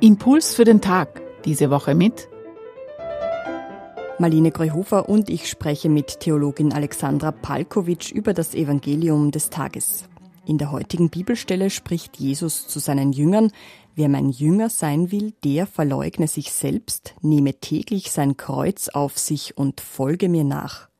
Impuls für den Tag. Diese Woche mit Marlene Greuhofer und ich spreche mit Theologin Alexandra Palkovic über das Evangelium des Tages. In der heutigen Bibelstelle spricht Jesus zu seinen Jüngern, wer mein Jünger sein will, der verleugne sich selbst, nehme täglich sein Kreuz auf sich und folge mir nach.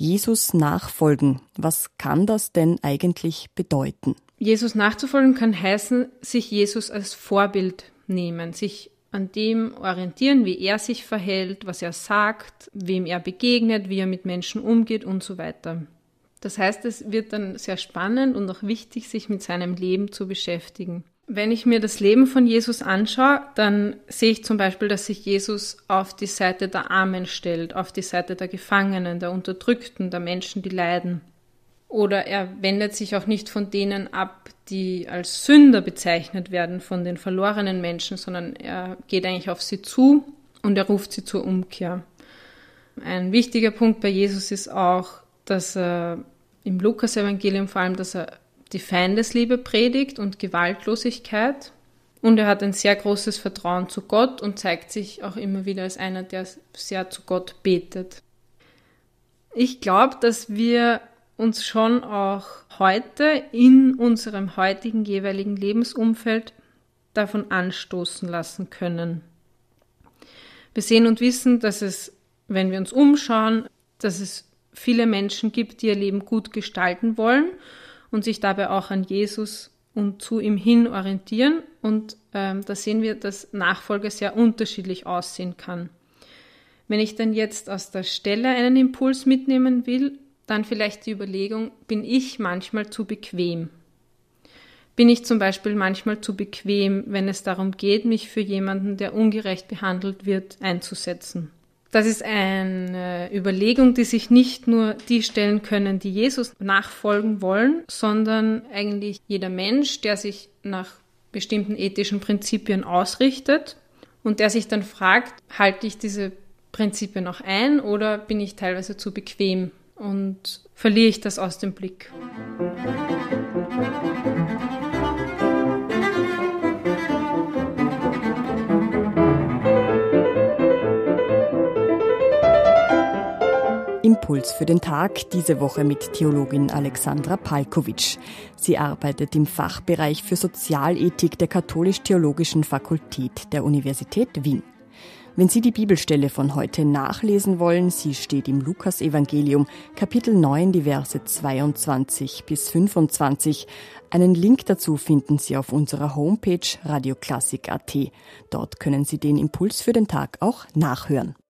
Jesus nachfolgen, was kann das denn eigentlich bedeuten? Jesus nachzufolgen kann heißen, sich Jesus als Vorbild nehmen, sich an dem orientieren, wie er sich verhält, was er sagt, wem er begegnet, wie er mit Menschen umgeht und so weiter. Das heißt, es wird dann sehr spannend und auch wichtig, sich mit seinem Leben zu beschäftigen. Wenn ich mir das Leben von Jesus anschaue, dann sehe ich zum Beispiel, dass sich Jesus auf die Seite der Armen stellt, auf die Seite der Gefangenen, der Unterdrückten, der Menschen, die leiden. Oder er wendet sich auch nicht von denen ab, die als Sünder bezeichnet werden, von den verlorenen Menschen, sondern er geht eigentlich auf sie zu und er ruft sie zur Umkehr. Ein wichtiger Punkt bei Jesus ist auch, dass er im Lukas-Evangelium vor allem, dass er die Feindesliebe predigt und Gewaltlosigkeit. Und er hat ein sehr großes Vertrauen zu Gott und zeigt sich auch immer wieder als einer, der sehr zu Gott betet. Ich glaube, dass wir uns schon auch heute in unserem heutigen jeweiligen Lebensumfeld davon anstoßen lassen können. Wir sehen und wissen, dass es, wenn wir uns umschauen, dass es viele Menschen gibt, die ihr Leben gut gestalten wollen und sich dabei auch an Jesus und zu ihm hin orientieren. Und ähm, da sehen wir, dass Nachfolge sehr unterschiedlich aussehen kann. Wenn ich dann jetzt aus der Stelle einen Impuls mitnehmen will, dann vielleicht die Überlegung, bin ich manchmal zu bequem? Bin ich zum Beispiel manchmal zu bequem, wenn es darum geht, mich für jemanden, der ungerecht behandelt wird, einzusetzen? Das ist eine Überlegung, die sich nicht nur die stellen können, die Jesus nachfolgen wollen, sondern eigentlich jeder Mensch, der sich nach bestimmten ethischen Prinzipien ausrichtet und der sich dann fragt, halte ich diese Prinzipien noch ein oder bin ich teilweise zu bequem und verliere ich das aus dem Blick. Impuls für den Tag, diese Woche mit Theologin Alexandra Palkovic. Sie arbeitet im Fachbereich für Sozialethik der Katholisch-Theologischen Fakultät der Universität Wien. Wenn Sie die Bibelstelle von heute nachlesen wollen, sie steht im Lukasevangelium, Kapitel 9, die Verse 22 bis 25. Einen Link dazu finden Sie auf unserer Homepage radioklassik.at. Dort können Sie den Impuls für den Tag auch nachhören.